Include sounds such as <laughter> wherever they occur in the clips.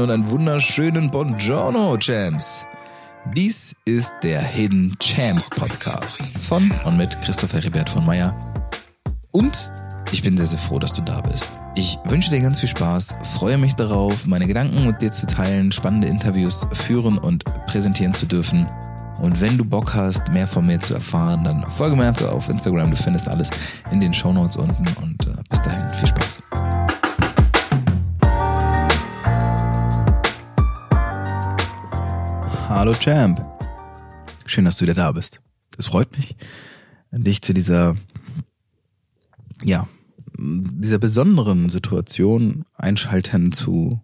Moin und einen wunderschönen Buongiorno, Champs. Dies ist der Hidden Champs Podcast von und mit Christoph Heribert von Meyer. Und ich bin sehr, sehr froh, dass du da bist. Ich wünsche dir ganz viel Spaß, freue mich darauf, meine Gedanken mit dir zu teilen, spannende Interviews führen und präsentieren zu dürfen. Und wenn du Bock hast, mehr von mir zu erfahren, dann folge mir einfach auf Instagram. Du findest alles in den Show Notes unten. Und äh, bis dahin, viel Spaß. Hallo Champ. Schön, dass du wieder da bist. Es freut mich, dich zu dieser, ja, dieser besonderen Situation einschalten zu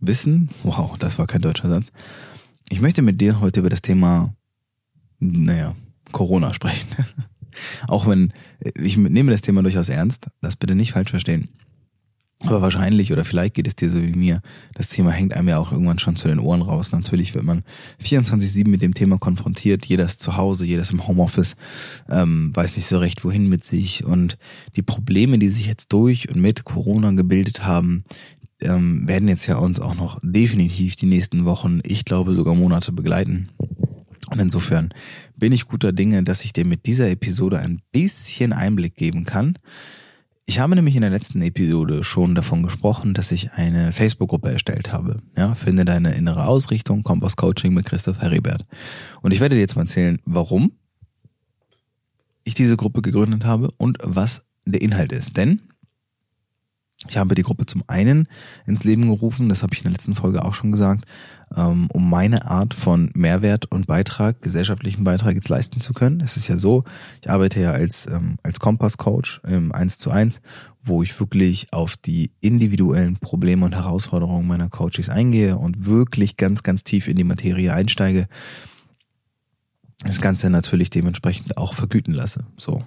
wissen. Wow, das war kein deutscher Satz. Ich möchte mit dir heute über das Thema naja, Corona sprechen. <laughs> Auch wenn, ich nehme das Thema durchaus ernst, das bitte nicht falsch verstehen. Aber wahrscheinlich oder vielleicht geht es dir so wie mir, das Thema hängt einem ja auch irgendwann schon zu den Ohren raus. Natürlich wird man 24-7 mit dem Thema konfrontiert, jeder ist zu Hause, jeder ist im Homeoffice, ähm, weiß nicht so recht, wohin mit sich. Und die Probleme, die sich jetzt durch und mit Corona gebildet haben, ähm, werden jetzt ja uns auch noch definitiv die nächsten Wochen, ich glaube sogar Monate begleiten. Und insofern bin ich guter Dinge, dass ich dir mit dieser Episode ein bisschen Einblick geben kann. Ich habe nämlich in der letzten Episode schon davon gesprochen, dass ich eine Facebook-Gruppe erstellt habe. Ja, finde deine innere Ausrichtung, Kompass Coaching mit Christoph Heribert. Und ich werde dir jetzt mal erzählen, warum ich diese Gruppe gegründet habe und was der Inhalt ist. Denn ich habe die Gruppe zum einen ins Leben gerufen, das habe ich in der letzten Folge auch schon gesagt, ähm, um meine Art von Mehrwert und Beitrag, gesellschaftlichen Beitrag jetzt leisten zu können. Es ist ja so, ich arbeite ja als, ähm, als Kompass-Coach im 1 zu 1, wo ich wirklich auf die individuellen Probleme und Herausforderungen meiner Coaches eingehe und wirklich ganz, ganz tief in die Materie einsteige. Das Ganze natürlich dementsprechend auch vergüten lasse. So.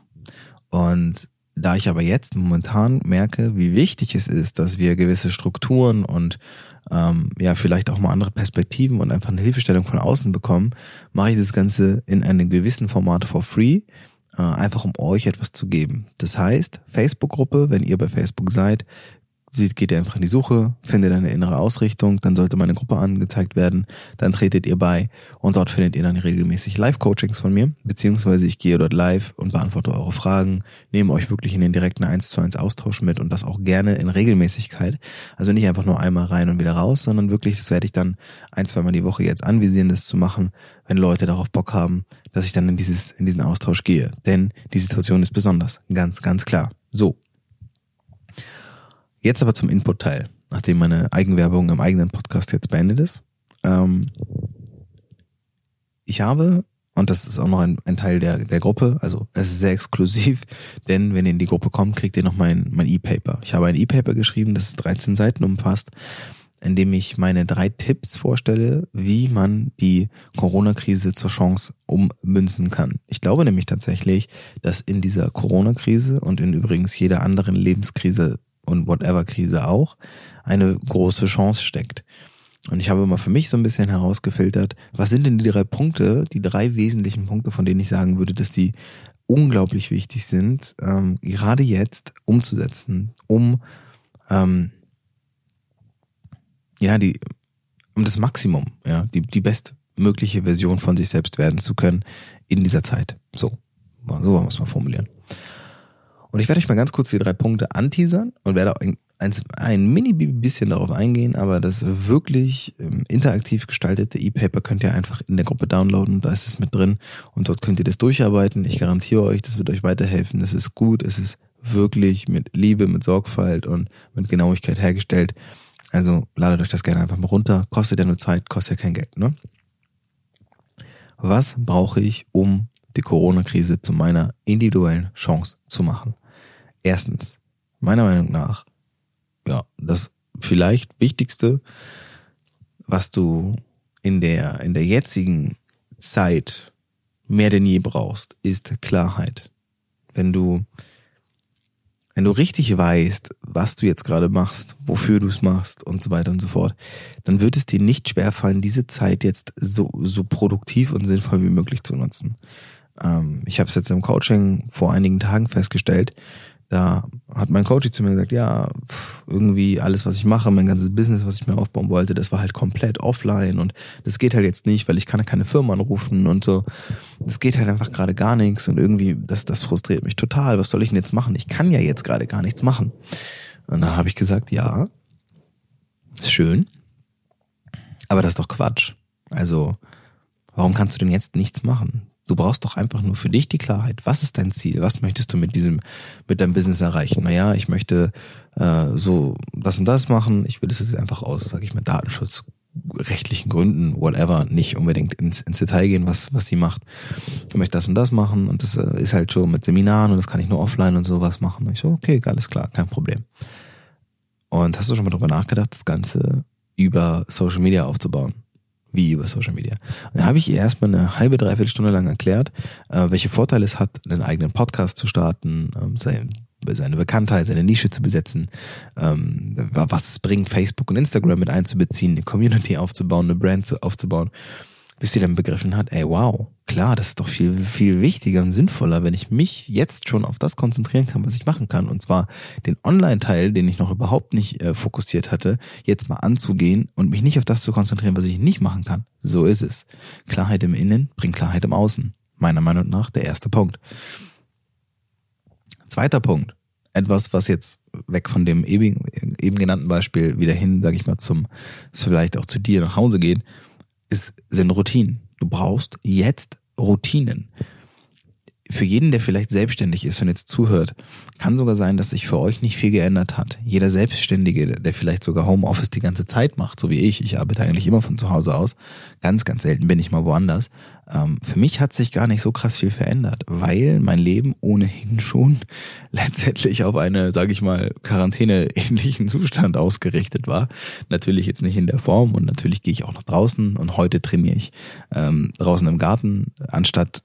Und da ich aber jetzt momentan merke, wie wichtig es ist, dass wir gewisse Strukturen und ähm, ja vielleicht auch mal andere Perspektiven und einfach eine Hilfestellung von außen bekommen, mache ich das Ganze in einem gewissen Format for free, äh, einfach um euch etwas zu geben. Das heißt, Facebook-Gruppe, wenn ihr bei Facebook seid, sieht, geht ihr einfach in die Suche, findet eine innere Ausrichtung, dann sollte meine Gruppe angezeigt werden, dann tretet ihr bei und dort findet ihr dann regelmäßig Live-Coachings von mir, beziehungsweise ich gehe dort live und beantworte eure Fragen, nehme euch wirklich in den direkten 1 zu 1 Austausch mit und das auch gerne in Regelmäßigkeit. Also nicht einfach nur einmal rein und wieder raus, sondern wirklich, das werde ich dann ein, zweimal die Woche jetzt anvisieren, das zu machen, wenn Leute darauf Bock haben, dass ich dann in dieses, in diesen Austausch gehe. Denn die Situation ist besonders. Ganz, ganz klar. So, Jetzt aber zum Input-Teil, nachdem meine Eigenwerbung im eigenen Podcast jetzt beendet ist. Ähm, ich habe, und das ist auch noch ein, ein Teil der, der Gruppe, also es ist sehr exklusiv, <laughs> denn wenn ihr in die Gruppe kommt, kriegt ihr noch mein, mein E-Paper. Ich habe ein E-Paper geschrieben, das 13 Seiten umfasst, in dem ich meine drei Tipps vorstelle, wie man die Corona-Krise zur Chance ummünzen kann. Ich glaube nämlich tatsächlich, dass in dieser Corona-Krise und in übrigens jeder anderen Lebenskrise und Whatever-Krise auch, eine große Chance steckt. Und ich habe mal für mich so ein bisschen herausgefiltert, was sind denn die drei Punkte, die drei wesentlichen Punkte, von denen ich sagen würde, dass die unglaublich wichtig sind, ähm, gerade jetzt umzusetzen, um ähm, ja die um das Maximum, ja die die bestmögliche Version von sich selbst werden zu können in dieser Zeit. So, so wollen wir es mal formulieren. Und ich werde euch mal ganz kurz die drei Punkte anteasern und werde ein, ein, ein mini bisschen darauf eingehen, aber das wirklich ähm, interaktiv gestaltete E-Paper könnt ihr einfach in der Gruppe downloaden, da ist es mit drin und dort könnt ihr das durcharbeiten. Ich garantiere euch, das wird euch weiterhelfen. Es ist gut, es ist wirklich mit Liebe, mit Sorgfalt und mit Genauigkeit hergestellt. Also ladet euch das gerne einfach mal runter. Kostet ja nur Zeit, kostet ja kein Geld, ne? Was brauche ich, um die Corona-Krise zu meiner individuellen Chance zu machen? Erstens, meiner Meinung nach, ja, das vielleicht wichtigste, was du in der, in der jetzigen Zeit mehr denn je brauchst, ist Klarheit. Wenn du, wenn du richtig weißt, was du jetzt gerade machst, wofür du es machst und so weiter und so fort, dann wird es dir nicht schwerfallen, diese Zeit jetzt so, so produktiv und sinnvoll wie möglich zu nutzen. Ähm, ich habe es jetzt im Coaching vor einigen Tagen festgestellt, da hat mein Coach zu mir gesagt, ja, irgendwie alles, was ich mache, mein ganzes Business, was ich mir aufbauen wollte, das war halt komplett offline und das geht halt jetzt nicht, weil ich kann keine Firma anrufen und so. Das geht halt einfach gerade gar nichts und irgendwie, das, das frustriert mich total. Was soll ich denn jetzt machen? Ich kann ja jetzt gerade gar nichts machen. Und dann habe ich gesagt, ja, ist schön, aber das ist doch Quatsch. Also, warum kannst du denn jetzt nichts machen? Du brauchst doch einfach nur für dich die Klarheit. Was ist dein Ziel? Was möchtest du mit diesem, mit deinem Business erreichen? Naja, ich möchte äh, so das und das machen. Ich will das jetzt einfach aus, sage ich mal, Datenschutz, rechtlichen Gründen, whatever, nicht unbedingt ins, ins Detail gehen, was, was sie macht. Ich möchte das und das machen und das äh, ist halt so mit Seminaren und das kann ich nur offline und sowas machen. Und ich so, okay, alles klar, kein Problem. Und hast du schon mal darüber nachgedacht, das Ganze über Social Media aufzubauen? Wie über Social Media. Und dann habe ich ihr erstmal eine halbe, dreiviertel Stunde lang erklärt, äh, welche Vorteile es hat, einen eigenen Podcast zu starten, ähm, seine, seine Bekanntheit, seine Nische zu besetzen, ähm, was es bringt, Facebook und Instagram mit einzubeziehen, eine Community aufzubauen, eine Brand aufzubauen bis sie dann begriffen hat, ey, wow, klar, das ist doch viel, viel wichtiger und sinnvoller, wenn ich mich jetzt schon auf das konzentrieren kann, was ich machen kann. Und zwar den Online-Teil, den ich noch überhaupt nicht äh, fokussiert hatte, jetzt mal anzugehen und mich nicht auf das zu konzentrieren, was ich nicht machen kann. So ist es. Klarheit im Innen bringt Klarheit im Außen. Meiner Meinung nach der erste Punkt. Zweiter Punkt. Etwas, was jetzt weg von dem eben, eben genannten Beispiel wieder hin, sage ich mal, zum, vielleicht auch zu dir nach Hause geht ist, sind Routinen. Du brauchst jetzt Routinen. Für jeden, der vielleicht selbstständig ist und jetzt zuhört, kann sogar sein, dass sich für euch nicht viel geändert hat. Jeder Selbstständige, der vielleicht sogar Homeoffice die ganze Zeit macht, so wie ich, ich arbeite eigentlich immer von zu Hause aus, ganz, ganz selten bin ich mal woanders. Ähm, für mich hat sich gar nicht so krass viel verändert, weil mein Leben ohnehin schon <laughs> letztendlich auf eine, sage ich mal, Quarantäne-ähnlichen Zustand ausgerichtet war. Natürlich jetzt nicht in der Form und natürlich gehe ich auch nach draußen und heute trainiere ich ähm, draußen im Garten, anstatt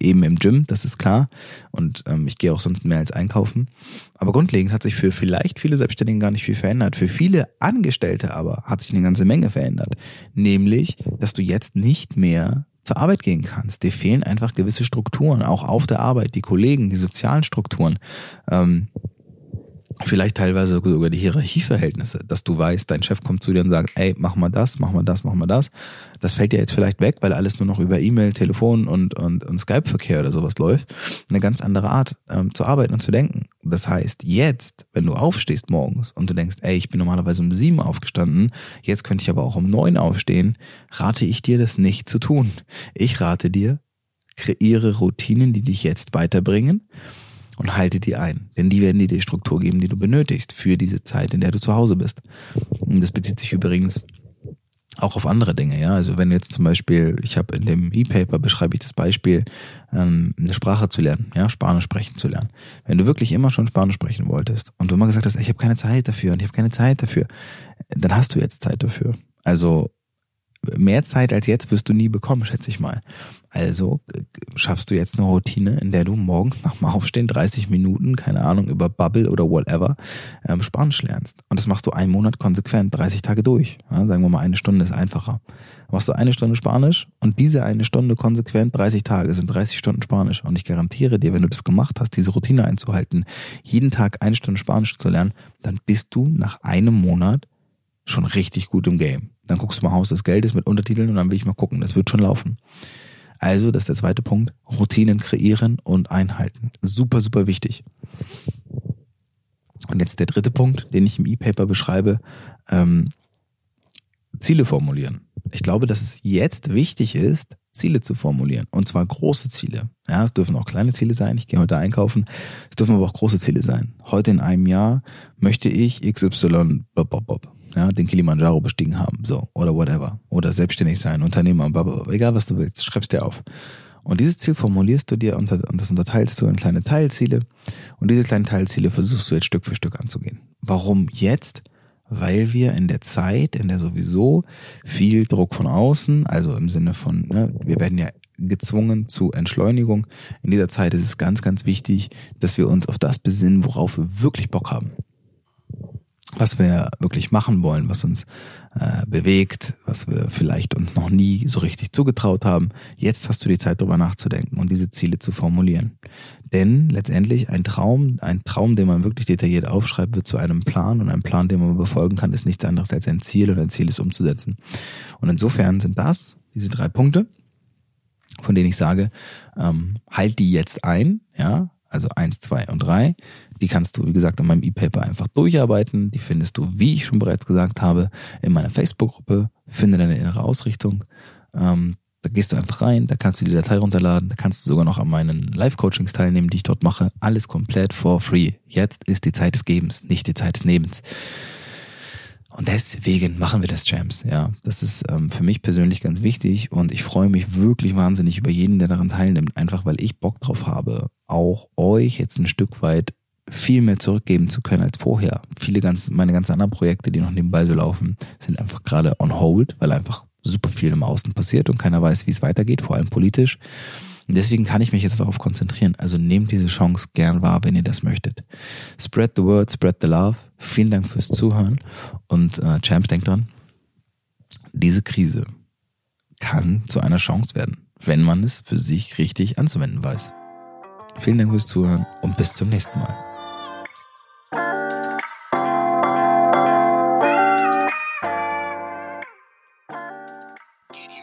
eben im Gym, das ist klar. Und ähm, ich gehe auch sonst mehr als einkaufen. Aber grundlegend hat sich für vielleicht viele Selbstständigen gar nicht viel verändert. Für viele Angestellte aber hat sich eine ganze Menge verändert. Nämlich, dass du jetzt nicht mehr zur Arbeit gehen kannst. Dir fehlen einfach gewisse Strukturen, auch auf der Arbeit, die Kollegen, die sozialen Strukturen. Ähm, vielleicht teilweise sogar die Hierarchieverhältnisse, dass du weißt, dein Chef kommt zu dir und sagt, ey, mach mal das, mach mal das, mach mal das. Das fällt dir jetzt vielleicht weg, weil alles nur noch über E-Mail, Telefon und, und, und Skype-Verkehr oder sowas läuft. Eine ganz andere Art ähm, zu arbeiten und zu denken. Das heißt, jetzt, wenn du aufstehst morgens und du denkst, ey, ich bin normalerweise um sieben aufgestanden, jetzt könnte ich aber auch um neun aufstehen, rate ich dir, das nicht zu tun. Ich rate dir, kreiere Routinen, die dich jetzt weiterbringen und halte die ein. Denn die werden dir die Struktur geben, die du benötigst für diese Zeit, in der du zu Hause bist. Und das bezieht sich übrigens auch auf andere Dinge, ja. Also wenn jetzt zum Beispiel, ich habe in dem E-Paper beschreibe ich das Beispiel, ähm, eine Sprache zu lernen, ja, Spanisch sprechen zu lernen. Wenn du wirklich immer schon Spanisch sprechen wolltest und du immer gesagt hast, ich habe keine Zeit dafür und ich habe keine Zeit dafür, dann hast du jetzt Zeit dafür. Also mehr Zeit als jetzt wirst du nie bekommen, schätze ich mal. Also schaffst du jetzt eine Routine, in der du morgens nach dem Aufstehen 30 Minuten, keine Ahnung, über Bubble oder whatever, ähm, Spanisch lernst. Und das machst du einen Monat konsequent, 30 Tage durch. Ja, sagen wir mal, eine Stunde ist einfacher. Machst du eine Stunde Spanisch und diese eine Stunde konsequent 30 Tage sind 30 Stunden Spanisch. Und ich garantiere dir, wenn du das gemacht hast, diese Routine einzuhalten, jeden Tag eine Stunde Spanisch zu lernen, dann bist du nach einem Monat schon richtig gut im Game. Dann guckst du mal Haus des Geldes mit Untertiteln und dann will ich mal gucken. Das wird schon laufen. Also, das ist der zweite Punkt. Routinen kreieren und einhalten. Super, super wichtig. Und jetzt der dritte Punkt, den ich im E-Paper beschreibe. Ähm, Ziele formulieren. Ich glaube, dass es jetzt wichtig ist, Ziele zu formulieren. Und zwar große Ziele. Ja, es dürfen auch kleine Ziele sein. Ich gehe heute einkaufen. Es dürfen aber auch große Ziele sein. Heute in einem Jahr möchte ich XY bob, bob, bob ja, den Kilimanjaro bestiegen haben, so, oder whatever. Oder selbstständig sein, Unternehmer, blablabla. egal was du willst, schreibst dir auf. Und dieses Ziel formulierst du dir und das unterteilst du in kleine Teilziele. Und diese kleinen Teilziele versuchst du jetzt Stück für Stück anzugehen. Warum jetzt? Weil wir in der Zeit, in der sowieso viel Druck von außen, also im Sinne von, ne, wir werden ja gezwungen zu Entschleunigung. In dieser Zeit ist es ganz, ganz wichtig, dass wir uns auf das besinnen, worauf wir wirklich Bock haben was wir wirklich machen wollen, was uns äh, bewegt, was wir vielleicht uns noch nie so richtig zugetraut haben. Jetzt hast du die Zeit, darüber nachzudenken und diese Ziele zu formulieren. Denn letztendlich ein Traum, ein Traum, den man wirklich detailliert aufschreibt, wird zu einem Plan und ein Plan, den man befolgen kann, ist nichts anderes als ein Ziel und ein Ziel ist umzusetzen. Und insofern sind das diese drei Punkte, von denen ich sage, ähm, halt die jetzt ein, ja, also eins, zwei und drei. Die kannst du, wie gesagt, in meinem E-Paper einfach durcharbeiten. Die findest du, wie ich schon bereits gesagt habe, in meiner Facebook-Gruppe. Finde deine innere Ausrichtung. Ähm, da gehst du einfach rein, da kannst du die Datei runterladen, da kannst du sogar noch an meinen Live-Coachings teilnehmen, die ich dort mache. Alles komplett for free. Jetzt ist die Zeit des Gebens, nicht die Zeit des Nebens. Und deswegen machen wir das Champs. Ja, das ist ähm, für mich persönlich ganz wichtig und ich freue mich wirklich wahnsinnig über jeden, der daran teilnimmt, einfach weil ich Bock drauf habe, auch euch jetzt ein Stück weit viel mehr zurückgeben zu können als vorher. Viele ganz, meine ganzen anderen Projekte, die noch nebenbei so laufen, sind einfach gerade on hold, weil einfach super viel im Außen passiert und keiner weiß, wie es weitergeht, vor allem politisch. Und deswegen kann ich mich jetzt darauf konzentrieren. Also nehmt diese Chance gern wahr, wenn ihr das möchtet. Spread the word, spread the love. Vielen Dank fürs Zuhören. Und äh, Champs, denkt dran, diese Krise kann zu einer Chance werden, wenn man es für sich richtig anzuwenden weiß. Vielen Dank fürs Zuhören und bis zum nächsten Mal.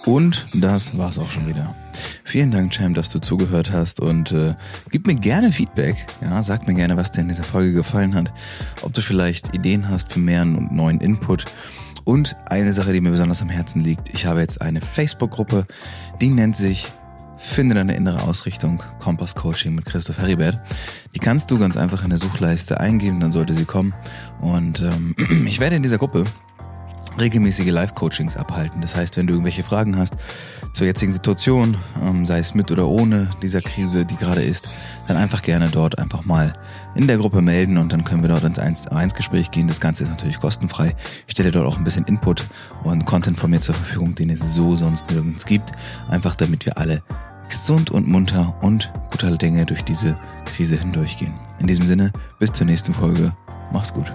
Und das war's auch schon wieder. Vielen Dank, Cham, dass du zugehört hast und äh, gib mir gerne Feedback. Ja, sag mir gerne, was dir in dieser Folge gefallen hat. Ob du vielleicht Ideen hast für mehr und neuen Input. Und eine Sache, die mir besonders am Herzen liegt. Ich habe jetzt eine Facebook-Gruppe, die nennt sich Finde deine innere Ausrichtung, Kompass Coaching mit Christoph Heribert. Die kannst du ganz einfach in der Suchleiste eingeben, dann sollte sie kommen. Und ähm, <clears throat> ich werde in dieser Gruppe regelmäßige Live-Coachings abhalten. Das heißt, wenn du irgendwelche Fragen hast zur jetzigen Situation, ähm, sei es mit oder ohne dieser Krise, die gerade ist, dann einfach gerne dort einfach mal in der Gruppe melden und dann können wir dort ins 1 Gespräch gehen. Das Ganze ist natürlich kostenfrei. Ich stelle dort auch ein bisschen Input und Content von mir zur Verfügung, den es so sonst nirgends gibt. Einfach damit wir alle gesund und munter und guter Dinge durch diese Krise hindurchgehen. In diesem Sinne, bis zur nächsten Folge. Mach's gut.